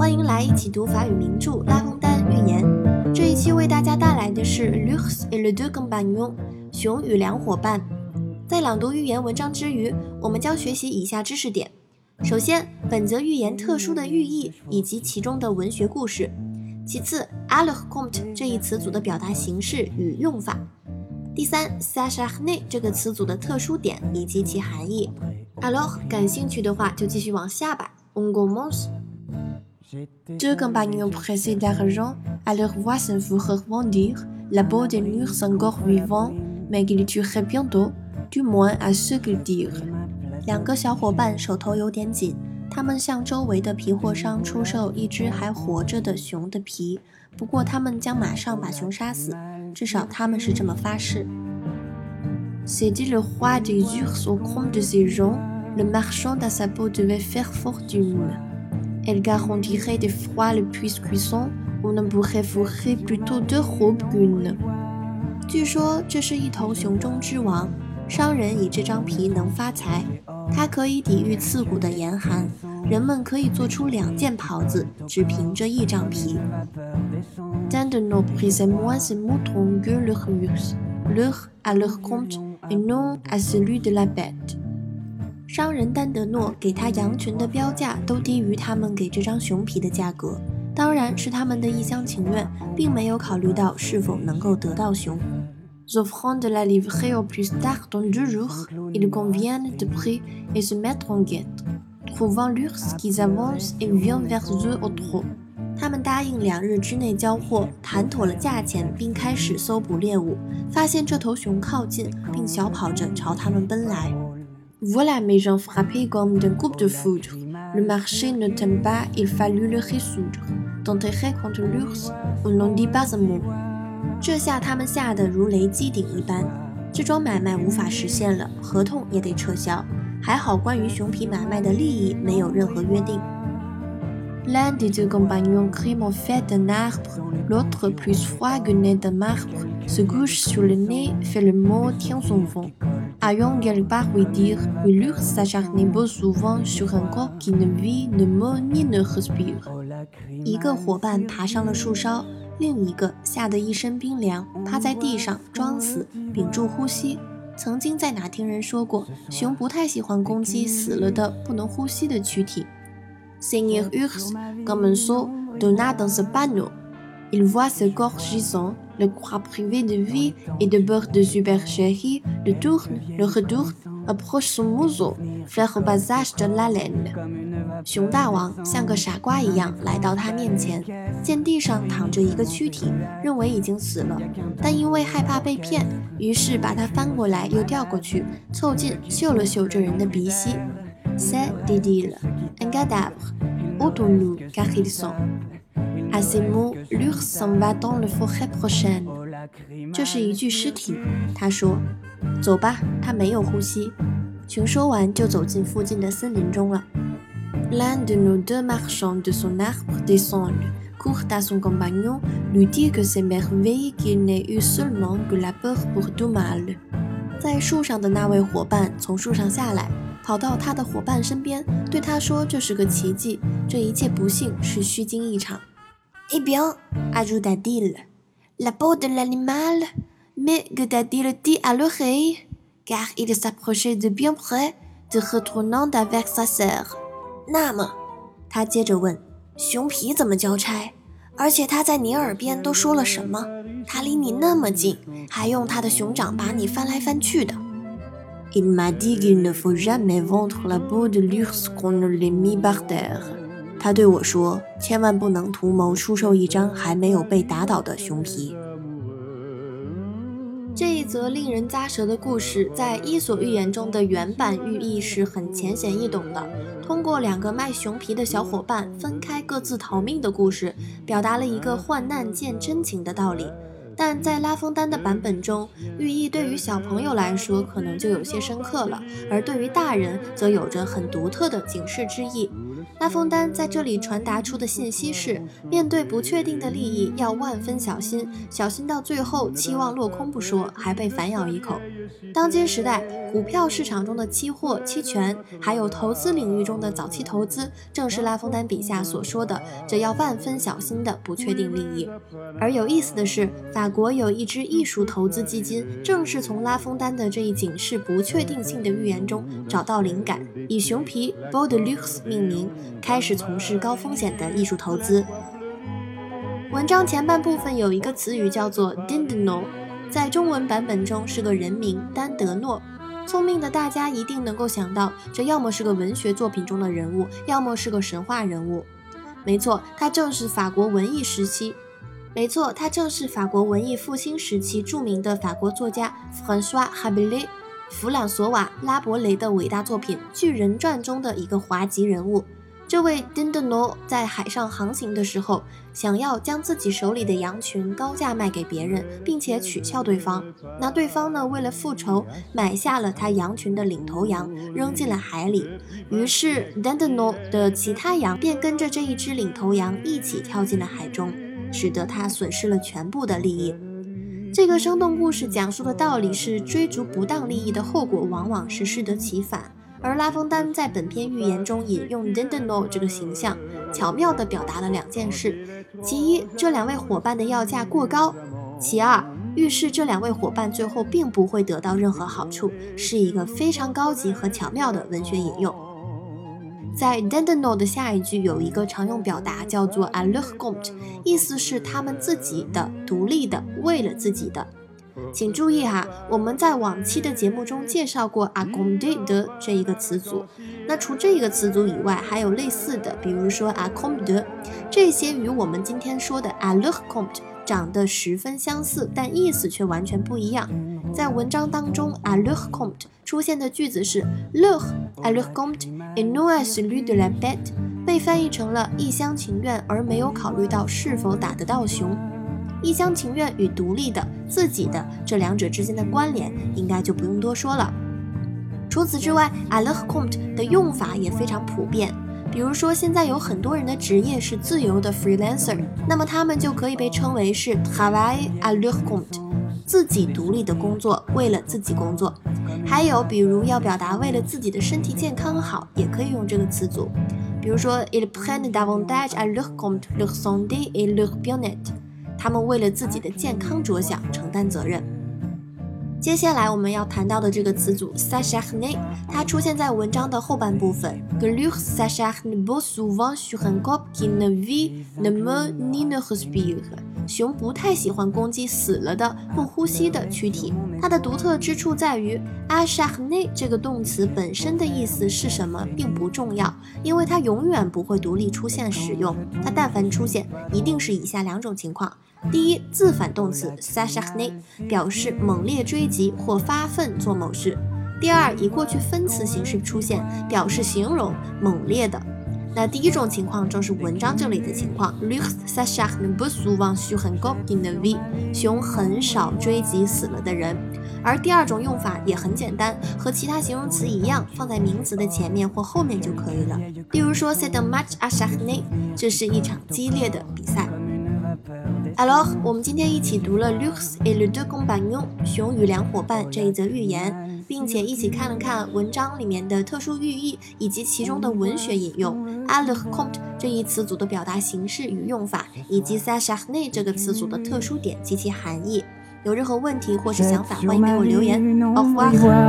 欢迎来一起读法语名著《拉封丹寓言》。这一期为大家带来的是《L'ours et les deux compagnons》熊与两伙伴。在朗读寓言文章之余，我们将学习以下知识点：首先，本则寓言特殊的寓意以及其中的文学故事；其次 a l e c o m t e 这一词组的表达形式与用法；第三 s a c h a r n e 这个词组的特殊点以及其含义。alo 感兴趣的话就继续往下吧。On commence. Deux compagnons pressés d'argent allèrent voir son frère vendir la peau d'un ours encore vivant, mais qu'il tuerait bientôt, du moins à ce qu'ils dirent. 两个小伙伴手头有点紧，他们向周围的皮货商出售一只还活着的熊的皮，不过他们将马上把熊杀死，至少他们是这么发誓。C'était le roi des ours au compte de ces gens. Le marchand à sa peau devait faire fortune. Elle garantirait des froids le plus cuisson, on ne pourrait fourrer plutôt deux robes qu'une. 据说这是一头熊中之王，商人以这张皮能发财，它可以抵御刺骨的严寒，人们可以做出两件袍子，只凭这一张皮。Tant de nos prisait moins ce mouton que leur murs, leur à leur compte et non à celui de la bête. 商人丹德诺给他羊群的标价都低于他们给这张熊皮的价格，当然是他们的一厢情愿，并没有考虑到是否能够得到熊。Offrant de la livrer au plus tard dans deux jours, ils conviennent de prix et se mettent en guette. Trouvant l'ours qui avance et vient vers eux au trot. 他们答应两日之内交货，谈妥了价钱，并开始搜捕猎物。发现这头熊靠近，并小跑着朝他们奔来。Voilà mes gens frappés comme d'un coup de foudre. Le marché ne tient pas, il fallut le résoudre. D'enterrer contre l'ours, on n'en dit pas un mot. 这下他们吓得如雷击顶一般。这桩买卖无法实现了，合同也得撤销。还好，关于熊皮买卖的利益没有任何约定。L'un des deux compagnons crime en fait d'un arbre, l'autre plus froid que nez d'un marbre, se couche sur le nez, fait le mot, tient son vent. Ayant quelque part oui dire, oui l'ours s'acharne beau souvent sur un corps qui ne vit, ne meut ni ne respire. 一个伙伴爬上了树梢，另一个吓得一身冰凉，趴在地上装死，屏住呼吸。曾经在哪听人说过，熊不太喜欢攻击死了的不能呼吸的躯体。Seigneur Urs commence, donna dans ce panneau. Il voit ce corps gisant, le croit privé de vie et de beurre de supercherie, le tourne, le retourne, approche son museau, fait au passage de la laine. 熊大王像个傻瓜一样来到他面前，见地上躺着一个躯体，认为已经死了，但因为害怕被骗，于是把它翻过来又调过去，凑近嗅了嗅这人的鼻息。C'est dit-il, un cadavre. Ôtons-nous, car il sent. À ces mots, l'ours s'en va dans la forêt prochaine. 这是一具尸体，他说：“走吧，他没有呼吸。”熊说完就走进附近的森林中了。L'un de nos deux marchands de son arbre descend, court à son compagnon, lui dit que c'est merveille qu'il n'ait eu seulement que la peur pour tout mal. 在树上的那位伙伴从树上下来。跑到他的伙伴身边，对他说：“这是个奇迹，这一切不幸是虚惊一场。” Eh bien, ajouta-t-il, la peau de l'animal, mais que t'a-t-il dit à l'oreille? Car il s'approchait de bien près, de retournant avec sa sœur. 那么，他接着问：“熊皮怎么交差？而且他在你耳边都说了什么？他离你那么近，还用他的熊掌把你翻来翻去的。” Il m'a dit qu'il ne faut jamais vendre la peau de l'ours qu'on ne l'ait mis par terre。 他对我说，千万不能图谋出售一张还没有被打倒的熊皮。这一则令人咂舌的故事，在《伊索寓言》中的原版寓意是很浅显易懂的。通过两个卖熊皮的小伙伴分开各自逃命的故事，表达了一个患难见真情的道理。但在拉封丹的版本中，寓意对于小朋友来说可能就有些深刻了，而对于大人则有着很独特的警示之意。拉封丹在这里传达出的信息是：面对不确定的利益，要万分小心，小心到最后期望落空不说，还被反咬一口。当今时代，股票市场中的期货、期权，还有投资领域中的早期投资，正是拉封丹笔下所说的这要万分小心的不确定利益。而有意思的是，法国有一支艺术投资基金，正是从拉封丹的这一警示不确定性的预言中找到灵感，以熊皮 b o d e Luxe 命名，开始从事高风险的艺术投资。文章前半部分有一个词语叫做 Dindno，在中文版本中是个人名丹德诺。聪明的大家一定能够想到，这要么是个文学作品中的人物，要么是个神话人物。没错，他正是法国文艺时期。没错，他正是法国文艺复兴时期著名的法国作家 François Rabelais 弗朗索瓦拉伯雷的伟大作品《巨人传》中的一个滑稽人物。这位 Dindno 在海上航行的时候，想要将自己手里的羊群高价卖给别人，并且取笑对方。那对方呢，为了复仇，买下了他羊群的领头羊，扔进了海里。于是 Dindno 的其他羊便跟着这一只领头羊一起跳进了海中，使得他损失了全部的利益。这个生动故事讲述的道理是：追逐不当利益的后果，往往是适得其反。而拉封丹在本篇寓言中引用 Dindno 这个形象，巧妙地表达了两件事：其一，这两位伙伴的要价过高；其二，预示这两位伙伴最后并不会得到任何好处，是一个非常高级和巧妙的文学引用。在 Dindno 的下一句有一个常用表达叫做 a l u h g o m t 意思是他们自己的、独立的、为了自己的。请注意哈，我们在往期的节目中介绍过 a c o m d e 的这一个词组。那除这一个词组以外，还有类似的，比如说 a c o m d e 这些与我们今天说的 A LUC COMTE 长得十分相似，但意思却完全不一样。在文章当中，A LUC COMTE 出现的句子是 leur a leur compte et non à celui de la bête，被翻译成了一厢情愿而没有考虑到是否打得到熊。一厢情愿与独立的自己的这两者之间的关联，应该就不用多说了。除此之外，a le compte 的用法也非常普遍。比如说，现在有很多人的职业是自由的 freelancer，那么他们就可以被称为是 travail a le compte，自己独立的工作，为了自己工作。还有，比如要表达为了自己的身体健康好，也可以用这个词组。比如说，il prend davantage a le compte leur santé et leur bien-être。他们为了自己的健康着想，承担责任。接下来我们要谈到的这个词组 s a c h a r n e 它出现在文章的后半部分。Gluck s'acharne beaucoup souvent sur un corps qui ne vit, ne meurt ni ne respire。熊不太喜欢攻击死了的、不呼吸的躯体。它的独特之处在于 a s h a h n e 这个动词本身的意思是什么并不重要，因为它永远不会独立出现使用。它但凡出现，一定是以下两种情况。第一，自反动词 s a s h a h n e 表示猛烈追击或发奋做某事；第二，以过去分词形式出现，表示形容猛烈的。那第一种情况正是文章这里的情况 l u x s a s h a h n e 不苏往许很高 in the v，熊很少追及死了的人。而第二种用法也很简单，和其他形容词一样，放在名词的前面或后面就可以了。例如说，c'est un match à c h a r n e 这是一场激烈的比赛。Hello，我们今天一起读了《Lux et le deux compagnons》熊与两伙伴这一则寓言，并且一起看了看文章里面的特殊寓意以及其中的文学引用。a le compte 这一词组的表达形式与用法，以及 s a c h a r n e 这个词组的特殊点及其含义。有任何问题或是想法，欢迎给我留言。Au revoir。